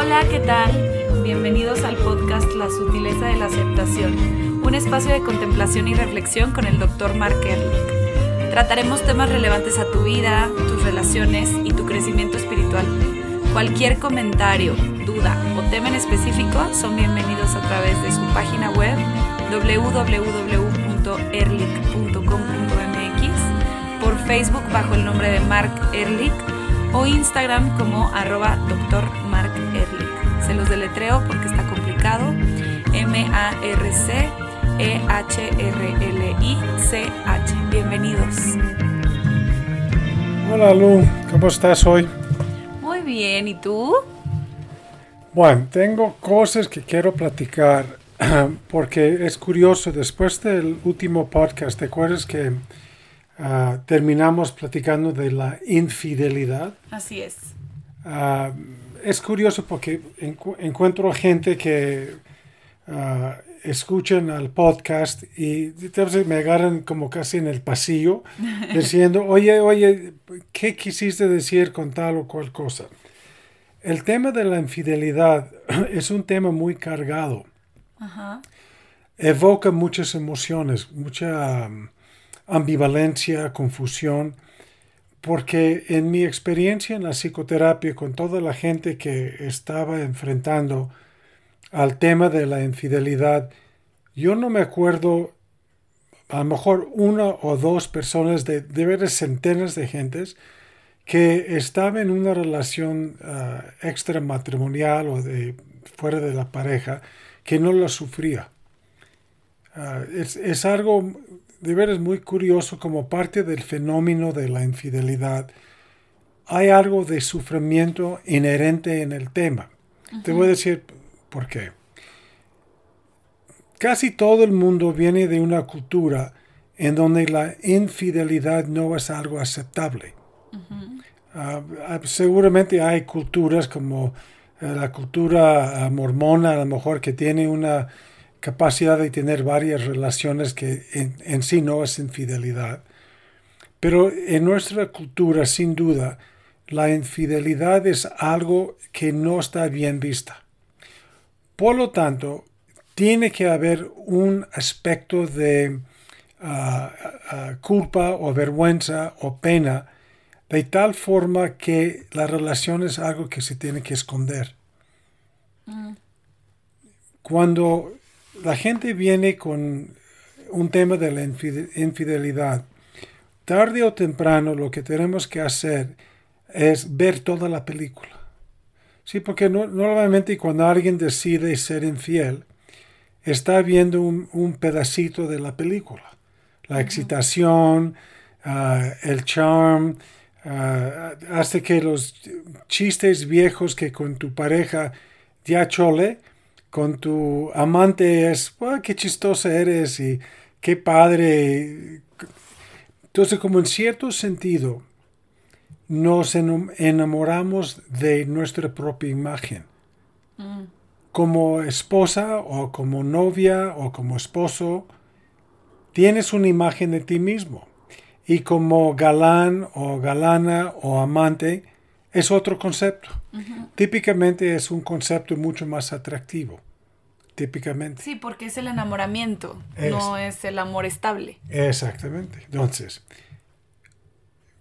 Hola, ¿qué tal? Bienvenidos al podcast La sutileza de la aceptación, un espacio de contemplación y reflexión con el Dr. Mark Ehrlich. Trataremos temas relevantes a tu vida, tus relaciones y tu crecimiento espiritual. Cualquier comentario, duda o tema en específico son bienvenidos a través de su página web www.erlich.com.mx, por Facebook bajo el nombre de Mark Ehrlich o Instagram como arroba Dr. Se los deletreo porque está complicado. M-A-R-C-E-H-R-L-I-C-H. Bienvenidos. Hola Lu, ¿cómo estás hoy? Muy bien, ¿y tú? Bueno, tengo cosas que quiero platicar porque es curioso, después del último podcast, ¿te acuerdas que uh, terminamos platicando de la infidelidad? Así es. Uh, es curioso porque encu encuentro gente que uh, escuchan al podcast y me agarran como casi en el pasillo diciendo, oye, oye, ¿qué quisiste decir con tal o cual cosa? El tema de la infidelidad es un tema muy cargado. Ajá. Evoca muchas emociones, mucha um, ambivalencia, confusión, porque en mi experiencia en la psicoterapia con toda la gente que estaba enfrentando al tema de la infidelidad, yo no me acuerdo, a lo mejor una o dos personas de, de veras centenas de gentes que estaba en una relación uh, extramatrimonial o de fuera de la pareja que no lo sufría. Uh, es, es, algo de veras muy curioso como parte del fenómeno de la infidelidad. Hay algo de sufrimiento inherente en el tema. Uh -huh. Te voy a decir por qué. Casi todo el mundo viene de una cultura en donde la infidelidad no es algo aceptable. Uh -huh. uh, seguramente hay culturas como la cultura mormona, a lo mejor que tiene una capacidad de tener varias relaciones que en, en, sí no es infidelidad. Pero en nuestra cultura, sin duda, la infidelidad es algo que no está bien vista. Por lo tanto, tiene que haber un aspecto de uh, uh, culpa o vergüenza o pena de tal forma que la relación es algo que se tiene que esconder. Mm. Cuando la gente viene con un tema de la infidelidad, tarde o temprano lo que tenemos que hacer es ver toda la película. Sí, porque no, normalmente cuando alguien decide ser infiel, está viendo un, un pedacito de la película. La excitación, uh, el charm, uh, hace que los chistes viejos que con tu pareja ya chole, con tu amante es, oh, qué chistosa eres y qué padre. Entonces, como en cierto sentido, nos enamoramos de nuestra propia imagen. Mm. Como esposa o como novia o como esposo, tienes una imagen de ti mismo. Y como galán o galana o amante, es otro concepto. Uh -huh. Típicamente es un concepto mucho más atractivo. Típicamente. Sí, porque es el enamoramiento, es. no es el amor estable. Exactamente. Entonces,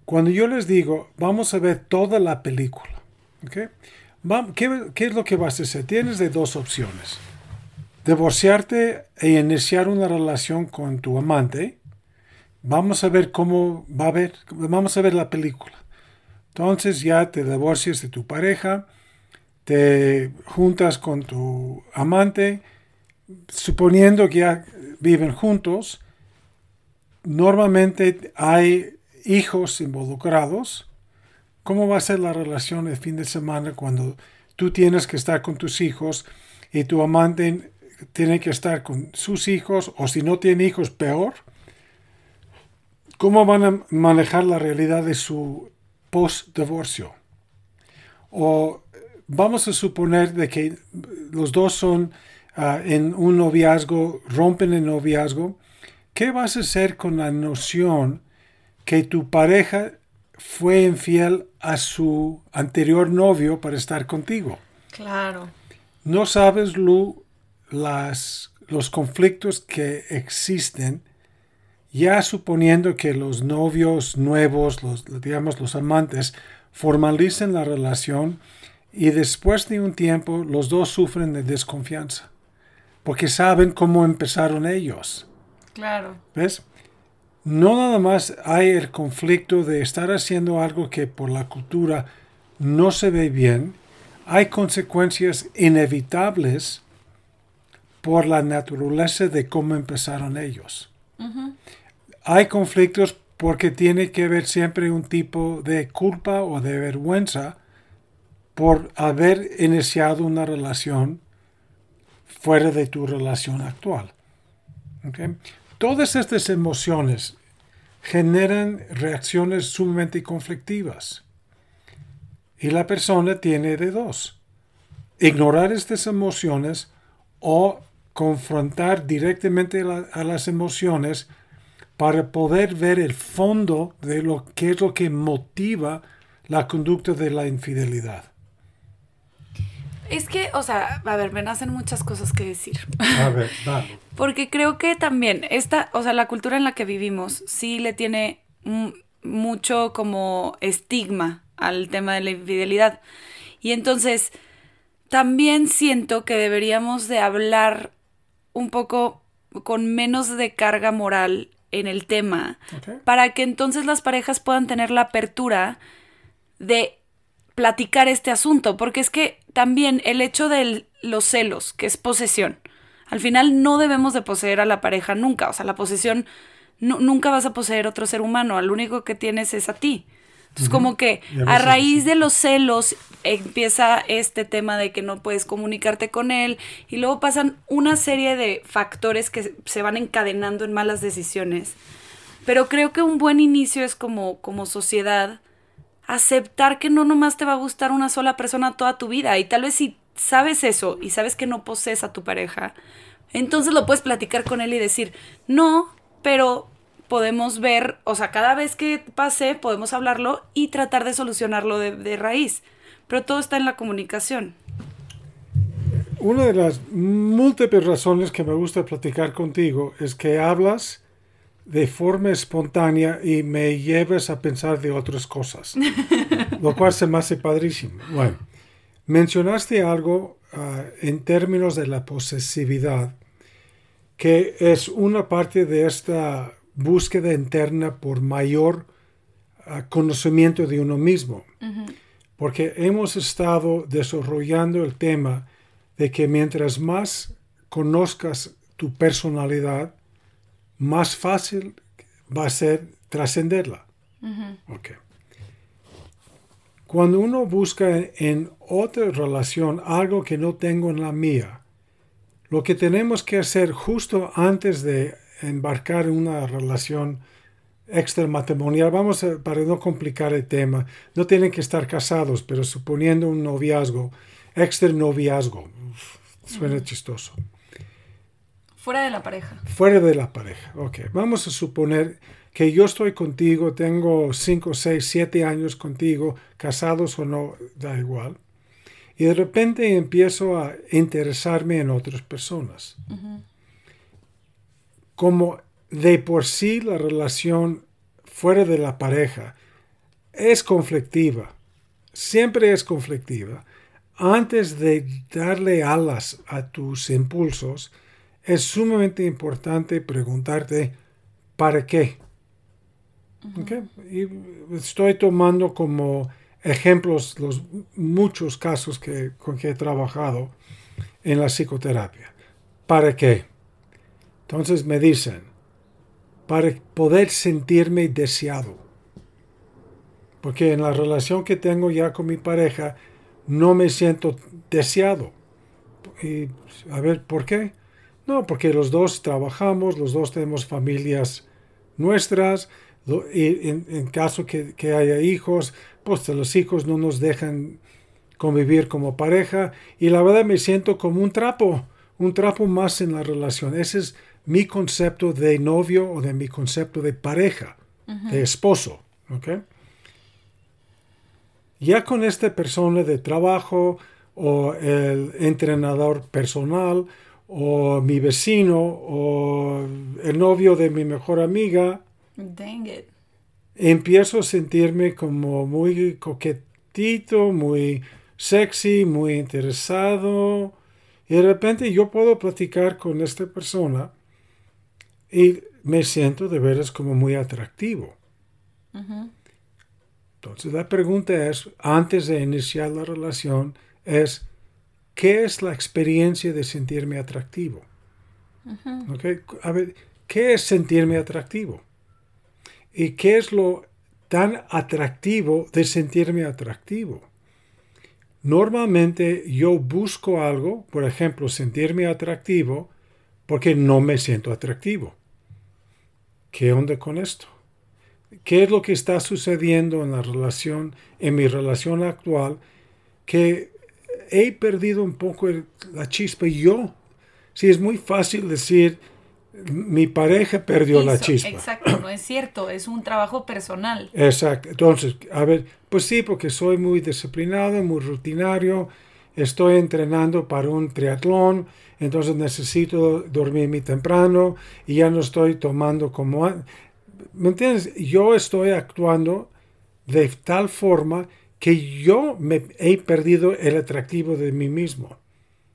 cuando yo les digo, vamos a ver toda la película, ¿okay? ¿Qué, ¿Qué, es lo que vas a hacer? Tienes de dos opciones. Divorciarte e iniciar una relación con tu amante. Vamos a ver cómo va a ver, vamos a ver la película. Entonces ya te divorcias de tu pareja, te juntas con tu amante, suponiendo que ya viven juntos, normalmente hay hijos involucrados. ¿Cómo va a ser la relación el fin de semana cuando tú tienes que estar con tus hijos y tu amante tiene que estar con sus hijos o si no tiene hijos peor? ¿Cómo van a manejar la realidad de su post-divorcio. O vamos a suponer de que los dos son uh, en un noviazgo, rompen el noviazgo. ¿Qué vas a hacer con la noción que tu pareja fue infiel a su anterior novio para estar contigo? Claro. No sabes, Lu, las, los conflictos que existen, ya suponiendo que los novios nuevos, los, digamos los amantes, formalicen la relación y después de un tiempo los dos sufren de desconfianza, porque saben cómo empezaron ellos. Claro. ¿Ves? No nada más hay el conflicto de estar haciendo algo que por la cultura no se ve bien, hay consecuencias inevitables por la naturaleza de cómo empezaron ellos. Hay conflictos porque tiene que haber siempre un tipo de culpa o de vergüenza por haber iniciado una relación fuera de tu relación actual. Todas estas emociones generan reacciones sumamente conflictivas. Y la persona tiene de dos. Ignorar estas emociones o confrontar directamente a las emociones para poder ver el fondo de lo que es lo que motiva la conducta de la infidelidad. Es que, o sea, a ver, me nacen muchas cosas que decir. A ver, dale. Porque creo que también esta, o sea, la cultura en la que vivimos sí le tiene mucho como estigma al tema de la infidelidad. Y entonces, también siento que deberíamos de hablar un poco con menos de carga moral en el tema, para que entonces las parejas puedan tener la apertura de platicar este asunto, porque es que también el hecho de los celos, que es posesión, al final no debemos de poseer a la pareja nunca, o sea, la posesión, nunca vas a poseer otro ser humano, al único que tienes es a ti. Entonces, como que a raíz de los celos empieza este tema de que no puedes comunicarte con él y luego pasan una serie de factores que se van encadenando en malas decisiones. Pero creo que un buen inicio es como, como sociedad aceptar que no nomás te va a gustar una sola persona toda tu vida y tal vez si sabes eso y sabes que no posees a tu pareja, entonces lo puedes platicar con él y decir, no, pero podemos ver, o sea, cada vez que pase, podemos hablarlo y tratar de solucionarlo de, raíz. Pero todo está en la comunicación. Una de las múltiples razones que me gusta platicar contigo es que hablas de forma espontánea y me llevas a pensar de otras cosas, lo cual se me hace padrísimo. Bueno, mencionaste algo ah, en términos de la posesividad, que es una parte de esta búsqueda interna por mayor ah, conocimiento de uno mismo. Porque hemos estado desarrollando el tema de que mientras más conozcas tu personalidad, más fácil va a ser trascenderla. Cuando uno busca en otra relación algo que no tengo en la mía, lo que tenemos que hacer justo antes de embarcar en una relación extramatrimonial, vamos a, para no complicar el tema, no tienen que estar casados, pero suponiendo un noviazgo, extra-noviazgo, suena chistoso. Fuera de la pareja. Fuera de la pareja, ok. Vamos a suponer que yo estoy contigo, tengo 5, 6, 7 años contigo, casados o no, da igual. Y de repente empiezo a interesarme en otras personas como de por sí la relación fuera de la pareja es conflictiva, siempre es conflictiva, antes de darle alas a tus impulsos, es sumamente importante preguntarte ¿para qué? Y estoy tomando como ejemplos los muchos casos que, con que he trabajado en la psicoterapia. ¿Para qué? Entonces me dicen, para poder sentirme deseado. Porque en la relación que tengo ya con mi pareja, no me siento deseado. Y a ver, ¿por qué? No, porque los dos trabajamos, los dos tenemos familias nuestras, y en, caso que, que, haya hijos, pues los hijos no nos dejan convivir como pareja, y la verdad me siento como un trapo, un trapo más en la relación. Ese es mi concepto de novio o de mi concepto de pareja, de esposo. ¿okay? Ya con esta persona de trabajo o el entrenador personal o mi vecino o el novio de mi mejor amiga. Dang it. Empiezo a sentirme como muy coquetito, muy sexy, muy interesado. Y de repente yo puedo platicar con esta persona y me siento de veras como muy atractivo. Entonces la pregunta es, antes de iniciar la relación, es, ¿qué es la experiencia de sentirme atractivo? A ver, ¿qué es sentirme atractivo? ¿Y qué es lo tan atractivo de sentirme atractivo? Normalmente yo busco algo, por ejemplo, sentirme atractivo, porque no me siento atractivo. ¿Qué onda con esto? ¿Qué es lo que está sucediendo en la relación, en mi relación actual, que he perdido un poco la chispa yo? Sí, es muy fácil decir, mi pareja perdió la chispa. Exacto, no es cierto, es un trabajo personal. Exacto, entonces, a ver, pues sí, porque soy muy disciplinado, muy rutinario, estoy entrenando para un triatlón, entonces necesito dormir muy temprano y ya no estoy tomando como... ¿Me entiendes? Yo estoy actuando de tal forma que yo me he perdido el atractivo de mí mismo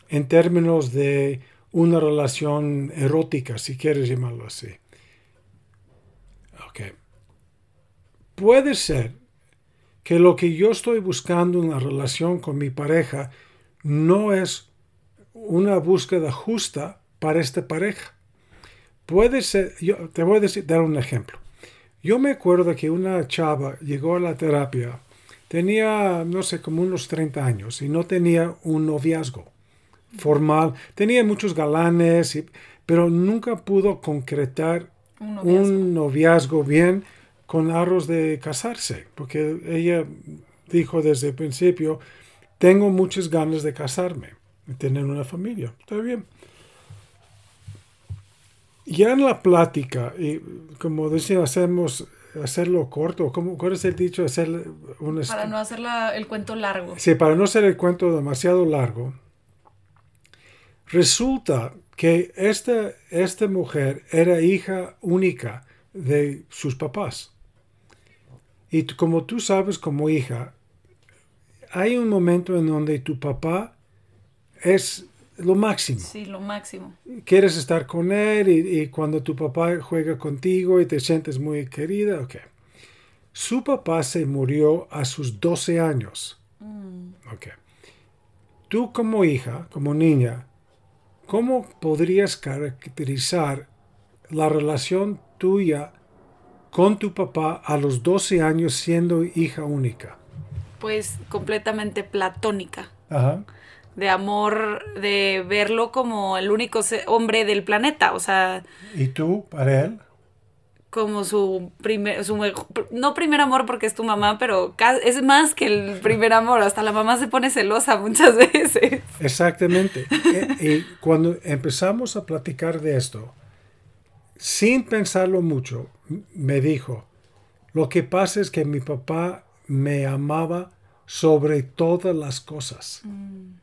en términos de una relación erótica, si quieres llamarlo así. Ok. Puede ser que lo que yo estoy buscando en la relación con mi pareja no es una búsqueda justa para esta pareja. Puede ser, yo te voy a decir, dar un ejemplo. Yo me acuerdo que una chava llegó a la terapia, tenía, no sé, como unos 30 años y no tenía un noviazgo formal. Tenía muchos galanes, pero nunca pudo concretar un noviazgo. bien con arroz de casarse, porque ella dijo desde el principio, tengo muchas ganas de casarme, de tener una familia. Está bien. Ya en la plática, y como decía, hacemos hacerlo corto, ¿cómo, ¿cuál es el dicho? Hacer un para no hacer el cuento largo. Sí, para no hacer el cuento demasiado largo. Resulta que esta, esta mujer era hija única de sus papás. Y como tú sabes como hija, hay un momento en donde tu papá es lo máximo. Sí, lo máximo. Quieres estar con él y, cuando tu papá juega contigo y te sientes muy querida, ok. Su papá se murió a sus 12 años. Mm. Ok. Tú como hija, como niña, ¿Cómo podrías caracterizar la relación tuya con tu papá a los 12 años siendo hija única? Pues completamente platónica. Ajá. De amor, de verlo como el único hombre del planeta, o sea... ¿Y tú, para él? como su primer, su, no primer amor porque es tu mamá, pero es más que el primer amor, hasta la mamá se pone celosa muchas veces. Exactamente. y, y cuando empezamos a platicar de esto, sin pensarlo mucho, me dijo, lo que pasa es que mi papá me amaba sobre todas las cosas. Mm.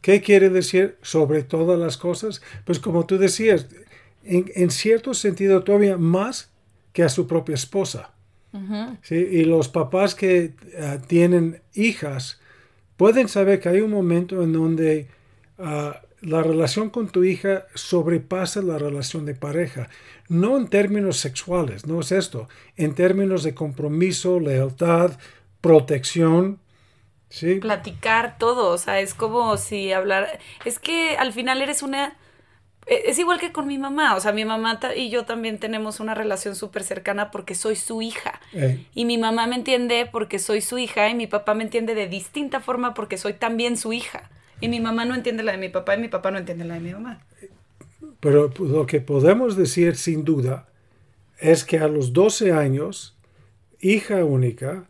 ¿Qué quiere decir sobre todas las cosas? Pues como tú decías, en, en cierto sentido todavía más que a su propia esposa. Y los papás que ah, tienen hijas pueden saber que hay un momento en donde ah, la relación con tu hija sobrepasa la relación de pareja. No en términos sexuales, no es esto. En términos de compromiso, lealtad, protección. ¿sí? Platicar todo, o sea, es como si hablar... Es que al final eres una e, es igual que con mi mamá, o sea, mi mamá y yo también tenemos una relación súper cercana porque soy su hija. Y mi mamá me entiende porque soy su hija y mi papá me entiende de distinta forma porque soy también su hija. Y mi mamá no entiende la de mi papá y mi papá no entiende la de mi mamá. Pero lo que podemos decir sin duda es que a los 12 años, hija única,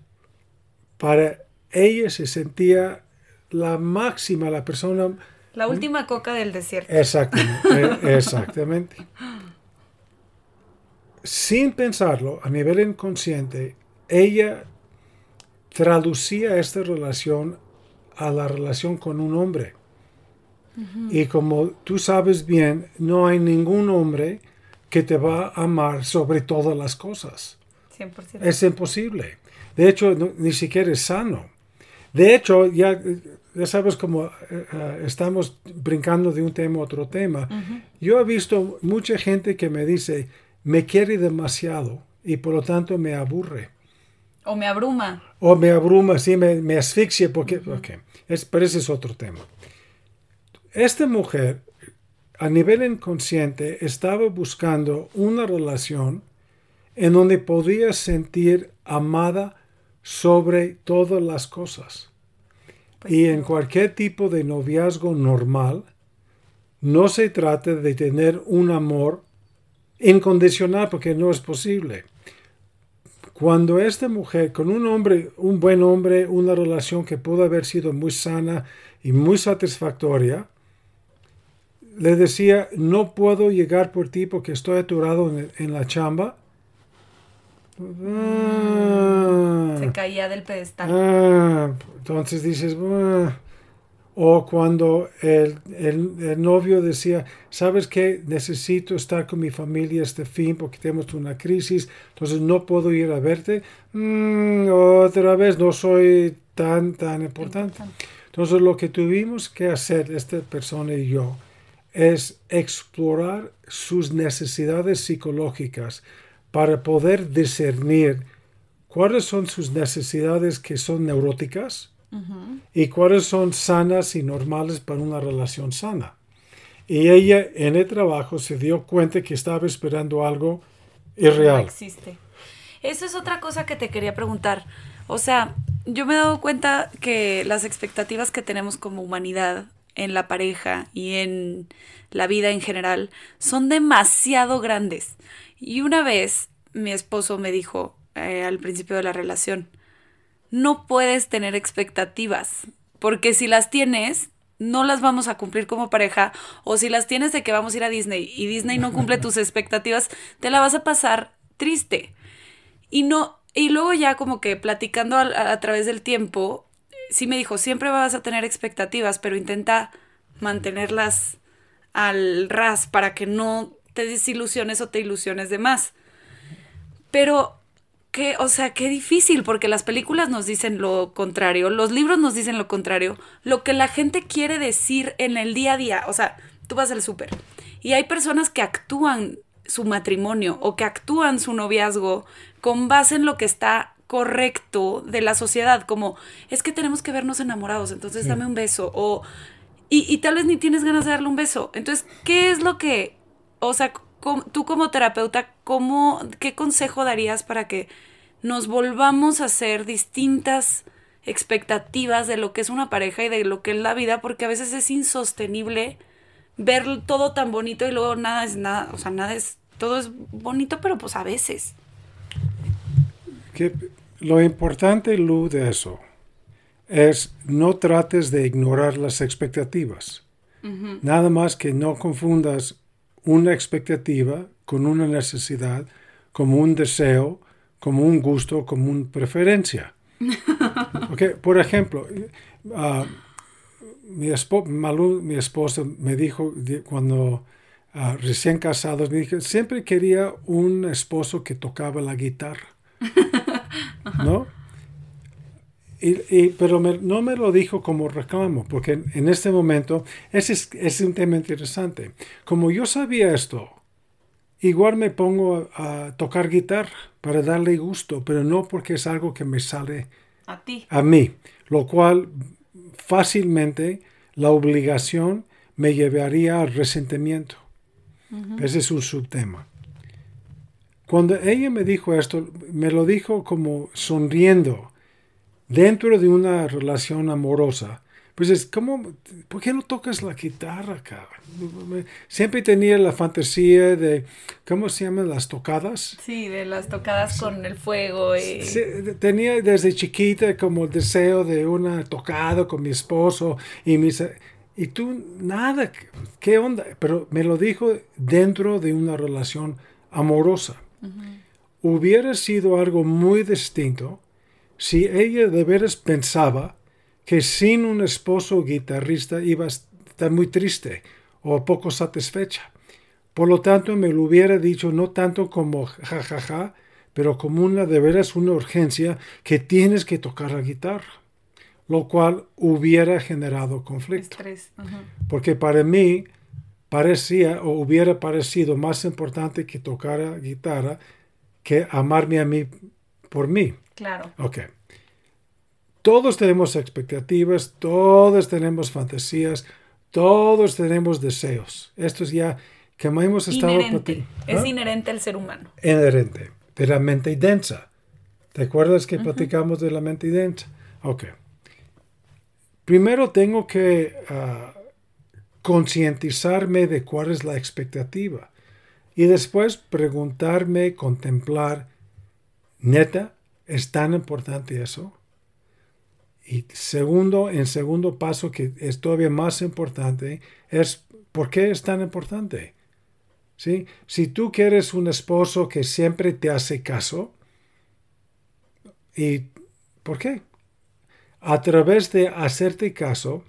para ella se sentía la máxima, la persona la última coca del desierto. Exactamente. Eh, exactamente. Sin pensarlo, a nivel inconsciente, ella traducía esta relación a la relación con un hombre. Y como tú sabes bien, no hay ningún hombre que te va a amar sobre todas las cosas. 100%. Es imposible. De hecho, ni siquiera es sano. De hecho, ya, ya sabes cómo eh, eh, estamos brincando de un tema a otro tema. Yo he visto mucha gente que me dice, me quiere demasiado y por lo tanto me aburre. O me abruma. O me abruma, sí, me, me asfixia porque... es, pero ese es otro tema. Esta mujer, a nivel inconsciente, estaba buscando una relación en donde podía sentir amada sobre todas las cosas. Pues y en cualquier tipo de noviazgo normal, no se trata de tener un amor incondicional porque no es posible. Cuando esta mujer, con un hombre, un buen hombre, una relación que pudo haber sido muy sana y muy satisfactoria, le decía, no puedo llegar por ti porque estoy aturado en, la chamba. Se caía del pedestal. Ah, entonces dices, o cuando el, novio decía, ¿sabes qué? Necesito estar con mi familia este fin porque tenemos una crisis, entonces no puedo ir a verte. Mm, otra vez, no soy tan, tan importante. Entonces lo que tuvimos que hacer, esta persona y yo, es explorar sus necesidades psicológicas para poder discernir cuáles son sus necesidades que son neuróticas y cuáles son sanas y normales para una relación sana. Y ella en el trabajo se dio cuenta que estaba esperando algo irreal. No existe. Eso es otra cosa que te quería preguntar. O sea, yo me he dado cuenta que las expectativas que tenemos como humanidad en la pareja y en la vida en general son demasiado grandes. Y una vez mi esposo me dijo eh, al principio de la relación, no puedes tener expectativas, porque si las tienes, no las vamos a cumplir como pareja, o si las tienes de que vamos a ir a Disney y Disney no cumple tus expectativas, te la vas a pasar triste. Y no, y luego ya como que platicando a, través del tiempo, sí me dijo, siempre vas a tener expectativas, pero intenta mantenerlas al ras para que no te desilusiones o te ilusiones de más. Pero que, o sea, qué difícil, porque las películas nos dicen lo contrario, los libros nos dicen lo contrario, lo que la gente quiere decir en el día a día, o sea, tú vas al súper y hay personas que actúan su matrimonio o que actúan su noviazgo con base en lo que está correcto de la sociedad, como es que tenemos que vernos enamorados, entonces dame un beso, o y, y tal vez ni tienes ganas de darle un beso. Entonces, ¿qué es lo que, o sea, tú como terapeuta, ¿cómo, ¿qué consejo darías para que nos volvamos a hacer distintas expectativas de lo que es una pareja y de lo que es la vida? Porque a veces es insostenible ver todo tan bonito y luego nada es nada, o sea, nada es, todo es bonito, pero pues a veces. Que lo importante, Lu, de eso es no trates de ignorar las expectativas. Nada más que no confundas una expectativa con una necesidad, como un deseo, como un gusto, como una preferencia. Okay, por ejemplo, uh, mi, mi, esposa me dijo cuando uh, recién casados, me dijo, siempre quería un esposo que tocaba la guitarra. ¿No? Y, pero no me lo dijo como reclamo, porque en, este momento ese es, un tema interesante. Como yo sabía esto, igual me pongo a, tocar guitarra para darle gusto, pero no porque es algo que me sale a ti. A mí, lo cual fácilmente la obligación me llevaría al resentimiento. Ese es un subtema. Cuando ella me dijo esto, me lo dijo como sonriendo dentro de una relación amorosa, pues es como, ¿por qué no tocas la guitarra, cabrón? Siempre tenía la fantasía de, ¿cómo se llaman las tocadas? Sí, de las tocadas con el fuego. Y... tenía desde chiquita como el deseo de una tocada con mi esposo y mis... Y tú, nada, ¿qué onda? Pero me lo dijo dentro de una relación amorosa. Hubiera sido algo muy distinto si ella de veras pensaba que sin un esposo guitarrista iba a estar muy triste o poco satisfecha. Por lo tanto, me lo hubiera dicho no tanto como jajaja, pero como una de veras una urgencia que tienes que tocar la guitarra, lo cual hubiera generado conflicto. Porque para mí parecía o hubiera parecido más importante que tocar guitarra que amarme a mí por mí. Claro. Ok. Todos tenemos expectativas, todos tenemos fantasías, todos tenemos deseos. Esto es ya que hemos estado inherente. Es inherente al ser humano. Inherente. De la mente densa. ¿Te acuerdas que platicamos de la mente densa? Ok. Primero tengo que ah, concientizarme de cuál es la expectativa. Y después preguntarme, contemplar, neta, ¿es tan importante eso? Y segundo, en segundo paso, que es todavía más importante, es ¿por qué es tan importante? ¿Sí? Si tú quieres un esposo que siempre te hace caso, ¿y por qué? A través de hacerte caso,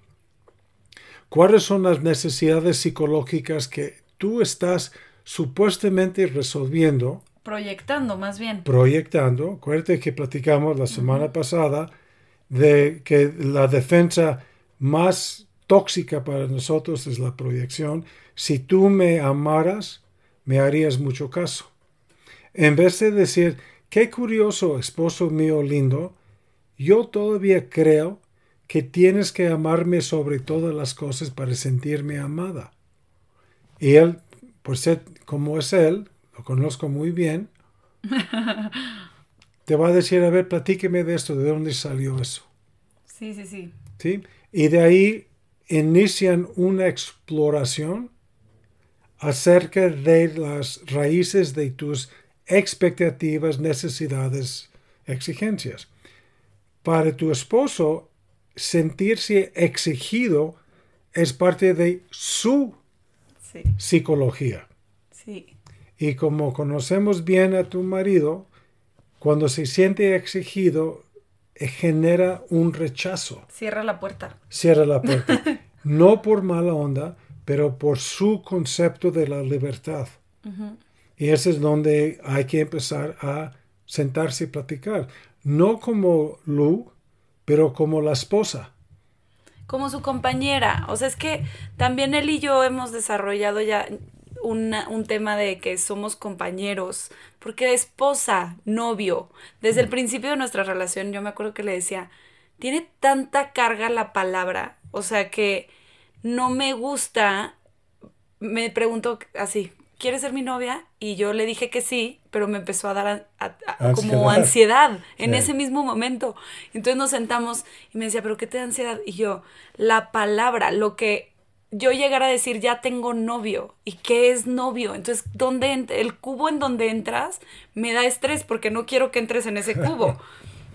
¿cuáles son las necesidades psicológicas que tú estás supuestamente resolviendo? Proyectando, más bien. Proyectando. Acuérdate que platicamos la semana pasada de que la defensa más tóxica para nosotros es la proyección. Si tú me amaras, me harías mucho caso. En vez de decir, qué curioso, esposo mío lindo, yo todavía creo que tienes que amarme sobre todas las cosas para sentirme amada. Y él, pues como es él, lo conozco muy bien, te va a decir, a ver, platíqueme de esto, ¿de dónde salió eso? Sí, sí, sí. ¿Sí? Y de ahí inician una exploración acerca de las raíces de tus expectativas, necesidades, exigencias. Para tu esposo, sentirse exigido es parte de su psicología. Sí. Y como conocemos bien a tu marido, cuando se siente exigido, eh, genera un rechazo. Cierra la puerta. Cierra la puerta. no por mala onda, pero por su concepto de la libertad. Y ese es donde hay que empezar a sentarse y platicar. No como Lu, pero como la esposa. Como su compañera. O sea, es que también él y yo hemos desarrollado ya un tema de que somos compañeros, porque esposa, novio, desde el principio de nuestra relación yo me acuerdo que le decía, tiene tanta carga la palabra, o sea que no me gusta, me preguntó así, ¿quieres ser mi novia? Y yo le dije que sí, pero me empezó a dar como ansiedad. en ese mismo momento. Entonces nos sentamos y me decía, ¿pero qué te da ansiedad? Y yo, la palabra, lo que yo llegar a decir ya tengo novio y qué es novio. Entonces, ¿dónde el cubo en donde entras me da estrés porque no quiero que entres en ese cubo.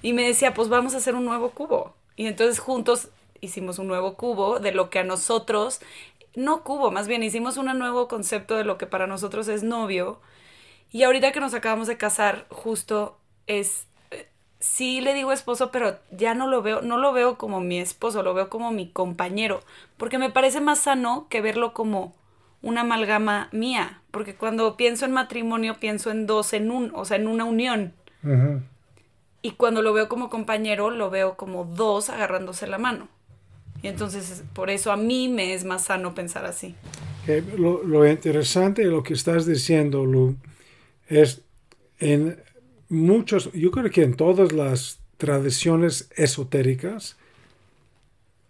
Y me decía, pues vamos a hacer un nuevo cubo. Y entonces juntos hicimos un nuevo cubo de lo que a nosotros, no cubo, más bien hicimos un nuevo concepto de lo que para nosotros es novio. Y ahorita que nos acabamos de casar, justo es sí le digo esposo, pero ya no lo veo, no lo veo como mi esposo, lo veo como mi compañero, porque me parece más sano que verlo como una amalgama mía, porque cuando pienso en matrimonio pienso en dos en un, o sea, en una unión. Y cuando lo veo como compañero, lo veo como dos agarrándose la mano. Y entonces por eso a mí me es más sano pensar así. lo, lo interesante de lo que estás diciendo, Lu, es en muchos, yo creo que en todas las tradiciones esotéricas,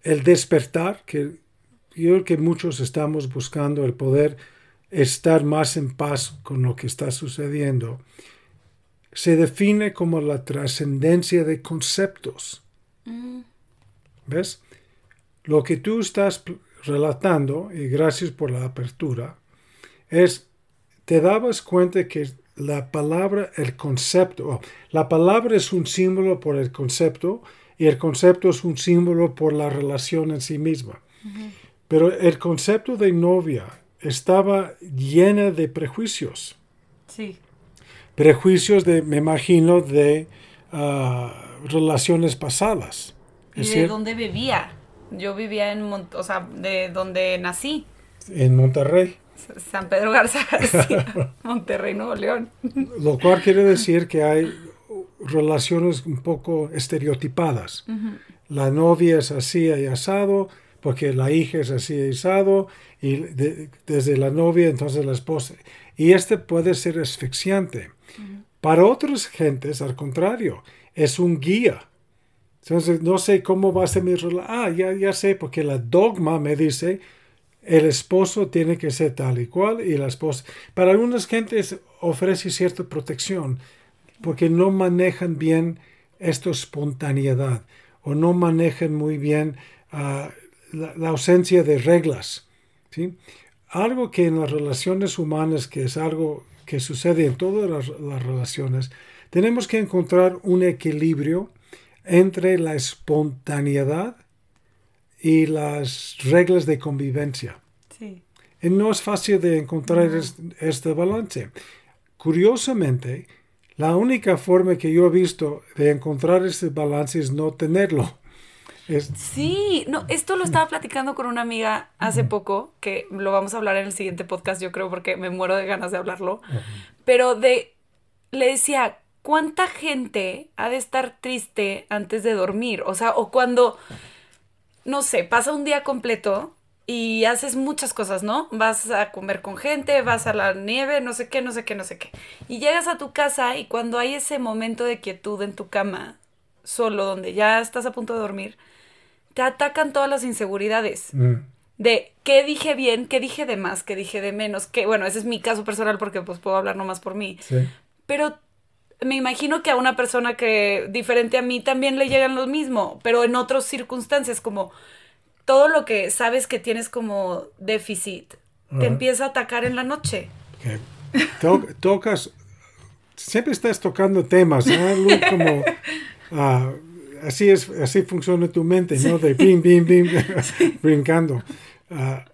el despertar, que yo creo que muchos estamos buscando el poder estar más en paz con lo que está sucediendo, se define como la trascendencia de conceptos. Mm. ¿Ves? Lo que tú estás relatando, y gracias por la apertura, es, te dabas cuenta que la palabra, el concepto, la palabra es un símbolo por el concepto y el concepto es un símbolo por la relación en sí misma. Pero el concepto de novia estaba llena de prejuicios. Sí. Prejuicios de, me imagino, de ah, relaciones pasadas. ¿Y de dónde vivía? Yo vivía en, o sea, de donde nací. En Monterrey. San Pedro Garza García, Monterrey, Nuevo León. Lo cual quiere decir que hay relaciones un poco estereotipadas. La novia es así y asado, porque la hija es así y asado, y desde la novia entonces la esposa. Y este puede ser asfixiante. Para otras gentes, al contrario, es un guía. Entonces, no sé cómo va a ser mi relación. Ah, ya, ya sé, porque la dogma me dice, el esposo tiene que ser tal y cual, y la esposa. Para algunas gentes ofrece cierta protección, porque no manejan bien esta espontaneidad, o no manejan muy bien ah, la, ausencia de reglas. ¿sí? Algo que en las relaciones humanas, que es algo que sucede en todas las relaciones, tenemos que encontrar un equilibrio entre la espontaneidad y las reglas de convivencia. Sí. Y no es fácil de encontrar este, balance. Curiosamente, la única forma que yo he visto de encontrar este balance es no tenerlo. Sí, no, esto lo estaba platicando con una amiga hace poco, que lo vamos a hablar en el siguiente podcast, yo creo, porque me muero de ganas de hablarlo. Pero de, le decía, ¿cuánta gente ha de estar triste antes de dormir? O sea, o cuando, no sé, pasa un día completo y haces muchas cosas, ¿no? Vas a comer con gente, vas a la nieve, no sé qué, no sé qué, no sé qué. Y llegas a tu casa y cuando hay ese momento de quietud en tu cama, solo, donde ya estás a punto de dormir, te atacan todas las inseguridades. Mm. De qué dije bien, qué dije de más, qué dije de menos, que bueno, ese es mi caso personal porque pues puedo hablar nomás por mí. Sí. Pero me imagino que a una persona que diferente a mí también le llegan lo mismo, pero en otras circunstancias, como todo lo que sabes que tienes como déficit, te empieza a atacar en la noche. tocas, siempre estás tocando temas, ¿no? Como, ah, así, es, así funciona tu mente, ¿no? De bim, bim, bim, brincando. Ah,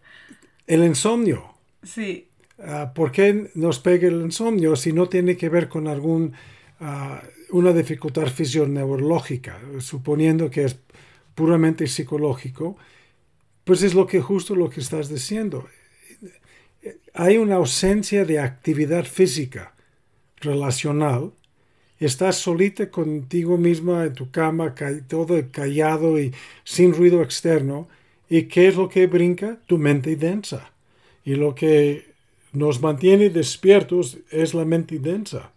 el insomnio. Sí. Ah, ¿Por qué nos pega el insomnio si no tiene que ver con algún una dificultad fisioneurológica, suponiendo que es puramente psicológico, pues es lo que justo lo que estás diciendo. Hay una ausencia de actividad física relacional. Estás solita contigo misma en tu cama, todo callado y sin ruido externo. ¿Y qué es lo que brinca? Tu mente densa. Y lo que nos mantiene despiertos es la mente densa.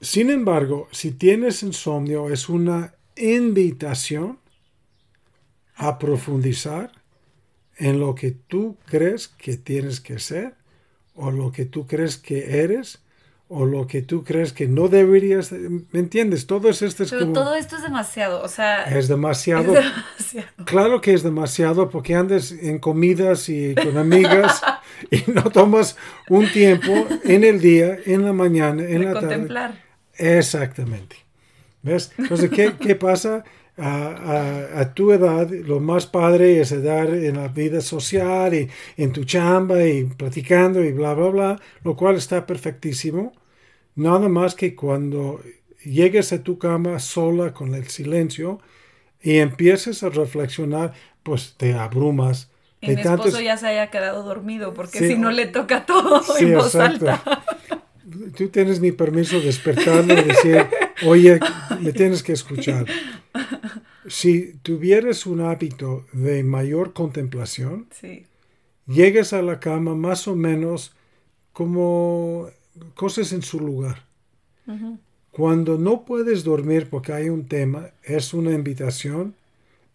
Sin embargo, si tienes insomnio, es una invitación a profundizar en lo que tú crees que tienes que ser, o lo que tú crees que eres, o lo que tú crees que no deberías, ¿me entiendes? Todo esto es Pero todo esto es demasiado, o sea... Es demasiado. es demasiado. Claro que es demasiado porque andas en comidas y con amigas y no tomas un tiempo en el día, en la mañana, en la tarde Exactamente. ¿Ves? Entonces, ¿qué, qué pasa? A, a, tu edad, lo más padre es dar en la vida social y en tu chamba y platicando y bla, bla, bla, lo cual está perfectísimo. Nada más que cuando llegues a tu cama sola con el silencio y empieces a reflexionar, pues te abrumas. Y mi esposo ya se haya quedado dormido porque si no le toca todo en voz alta. Tú tienes mi permiso de despertarle y decir, oye, le tienes que escuchar. Si tuvieras un hábito de mayor contemplación, llegues a la cama más o menos como cosas en su lugar. Cuando no puedes dormir porque hay un tema, es una invitación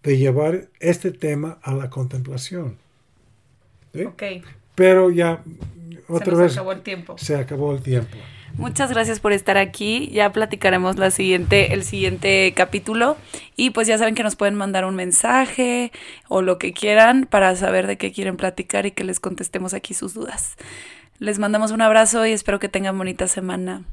de llevar este tema a la contemplación. Pero ya otra vez. Se acabó el tiempo. Se acabó el tiempo. Muchas gracias por estar aquí. Ya platicaremos la siguiente, el siguiente capítulo. Y pues ya saben que nos pueden mandar un mensaje o lo que quieran para saber de qué quieren platicar y que les contestemos aquí sus dudas. Les mandamos un abrazo y espero que tengan bonita semana.